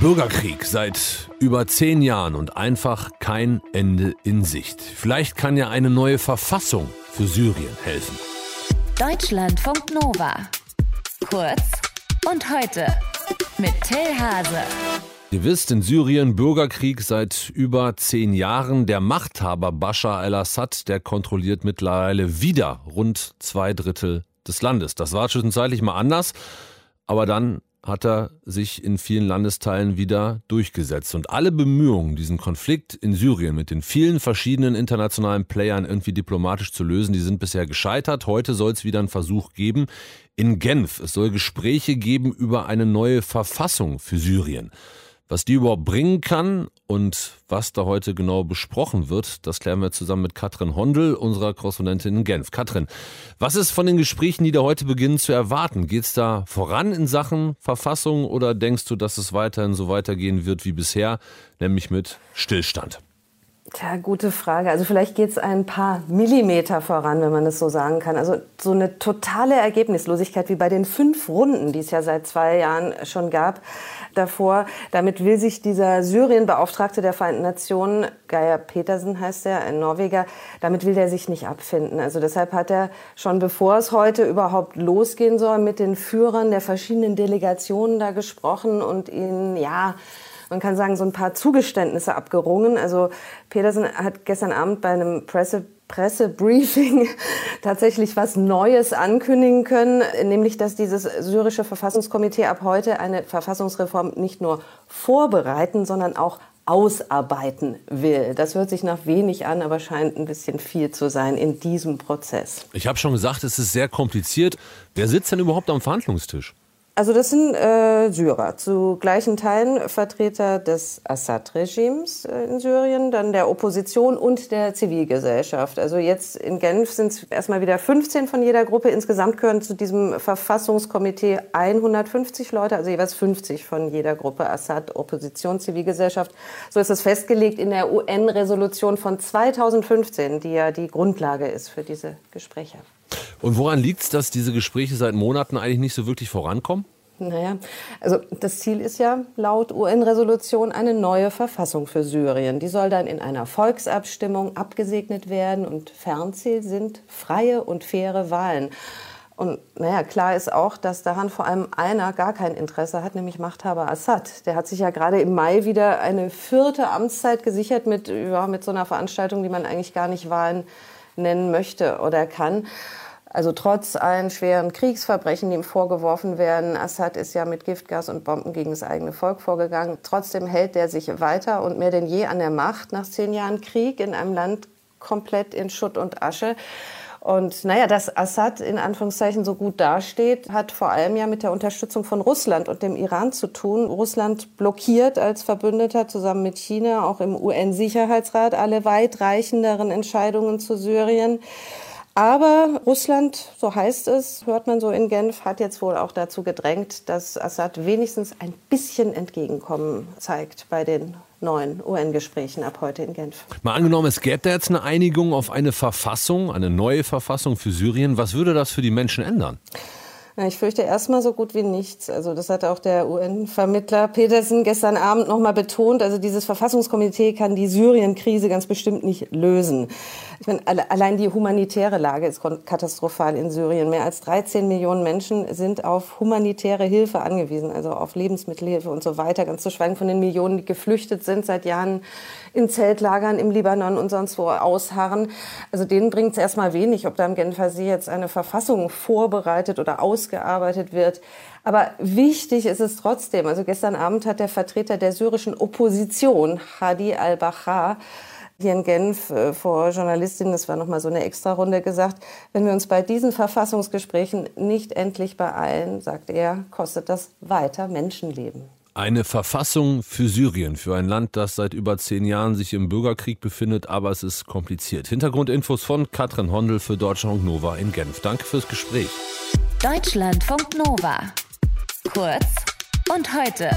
Bürgerkrieg seit über zehn Jahren und einfach kein Ende in Sicht. Vielleicht kann ja eine neue Verfassung für Syrien helfen. Deutschlandfunk Nova. Kurz und heute mit Till Hase. Ihr wisst, in Syrien Bürgerkrieg seit über zehn Jahren. Der Machthaber Bashar al-Assad, der kontrolliert mittlerweile wieder rund zwei Drittel des Landes. Das war zwischenzeitlich mal anders, aber dann hat er sich in vielen Landesteilen wieder durchgesetzt. Und alle Bemühungen, diesen Konflikt in Syrien mit den vielen verschiedenen internationalen Playern irgendwie diplomatisch zu lösen, die sind bisher gescheitert. Heute soll es wieder einen Versuch geben in Genf. Es soll Gespräche geben über eine neue Verfassung für Syrien. Was die überhaupt bringen kann und was da heute genau besprochen wird, das klären wir zusammen mit Katrin Hondel, unserer Korrespondentin in Genf. Katrin, was ist von den Gesprächen, die da heute beginnen, zu erwarten? Geht es da voran in Sachen Verfassung oder denkst du, dass es weiterhin so weitergehen wird wie bisher, nämlich mit Stillstand? Tja, gute Frage. Also vielleicht geht es ein paar Millimeter voran, wenn man das so sagen kann. Also so eine totale Ergebnislosigkeit wie bei den fünf Runden, die es ja seit zwei Jahren schon gab, davor. Damit will sich dieser Syrien-Beauftragte der Vereinten Nationen, Geir Petersen heißt er, ein Norweger, damit will er sich nicht abfinden. Also deshalb hat er schon bevor es heute überhaupt losgehen soll, mit den Führern der verschiedenen Delegationen da gesprochen und ihnen, ja, man kann sagen, so ein paar Zugeständnisse abgerungen. Also Petersen hat gestern Abend bei einem Presse Pressebriefing tatsächlich was Neues ankündigen können, nämlich dass dieses syrische Verfassungskomitee ab heute eine Verfassungsreform nicht nur vorbereiten, sondern auch ausarbeiten will. Das hört sich nach wenig an, aber scheint ein bisschen viel zu sein in diesem Prozess. Ich habe schon gesagt, es ist sehr kompliziert. Wer sitzt denn überhaupt am Verhandlungstisch? Also das sind äh, Syrer, zu gleichen Teilen Vertreter des Assad-Regimes äh, in Syrien, dann der Opposition und der Zivilgesellschaft. Also jetzt in Genf sind es erstmal wieder 15 von jeder Gruppe. Insgesamt gehören zu diesem Verfassungskomitee 150 Leute, also jeweils 50 von jeder Gruppe Assad, Opposition, Zivilgesellschaft. So ist es festgelegt in der UN-Resolution von 2015, die ja die Grundlage ist für diese Gespräche. Und woran liegt es, dass diese Gespräche seit Monaten eigentlich nicht so wirklich vorankommen? Naja, also das Ziel ist ja laut UN-Resolution eine neue Verfassung für Syrien. Die soll dann in einer Volksabstimmung abgesegnet werden und Fernziel sind freie und faire Wahlen. Und naja, klar ist auch, dass daran vor allem einer gar kein Interesse hat, nämlich Machthaber Assad. Der hat sich ja gerade im Mai wieder eine vierte Amtszeit gesichert mit, ja, mit so einer Veranstaltung, die man eigentlich gar nicht Wahlen nennen möchte oder kann. Also trotz allen schweren Kriegsverbrechen, die ihm vorgeworfen werden, Assad ist ja mit Giftgas und Bomben gegen das eigene Volk vorgegangen, trotzdem hält er sich weiter und mehr denn je an der Macht nach zehn Jahren Krieg in einem Land komplett in Schutt und Asche. Und naja, dass Assad in Anführungszeichen so gut dasteht, hat vor allem ja mit der Unterstützung von Russland und dem Iran zu tun. Russland blockiert als Verbündeter zusammen mit China auch im UN-Sicherheitsrat alle weitreichenderen Entscheidungen zu Syrien. Aber Russland, so heißt es, hört man so in Genf, hat jetzt wohl auch dazu gedrängt, dass Assad wenigstens ein bisschen Entgegenkommen zeigt bei den neuen UN-Gesprächen ab heute in Genf. Mal angenommen, es gäbe da jetzt eine Einigung auf eine Verfassung, eine neue Verfassung für Syrien. Was würde das für die Menschen ändern? Na, ich fürchte erstmal so gut wie nichts. Also das hat auch der UN-Vermittler Petersen gestern Abend nochmal betont. Also dieses Verfassungskomitee kann die Syrien-Krise ganz bestimmt nicht lösen. Ich meine, allein die humanitäre Lage ist katastrophal in Syrien. Mehr als 13 Millionen Menschen sind auf humanitäre Hilfe angewiesen, also auf Lebensmittelhilfe und so weiter. Ganz zu schweigen von den Millionen, die geflüchtet sind seit Jahren in Zeltlagern im Libanon und sonst wo ausharren. Also denen bringt es erstmal wenig, ob da im Genfer See jetzt eine Verfassung vorbereitet oder ausgearbeitet wird. Aber wichtig ist es trotzdem. Also gestern Abend hat der Vertreter der syrischen Opposition, Hadi al-Bahar, hier in Genf äh, vor Journalistinnen, das war nochmal so eine Extrarunde gesagt, wenn wir uns bei diesen Verfassungsgesprächen nicht endlich beeilen, sagt er, kostet das weiter Menschenleben. Eine Verfassung für Syrien, für ein Land, das seit über zehn Jahren sich im Bürgerkrieg befindet, aber es ist kompliziert. Hintergrundinfos von Katrin Hondel für Deutschland Nova in Genf. Danke fürs Gespräch. Deutschlandfunk Nova. Kurz und heute.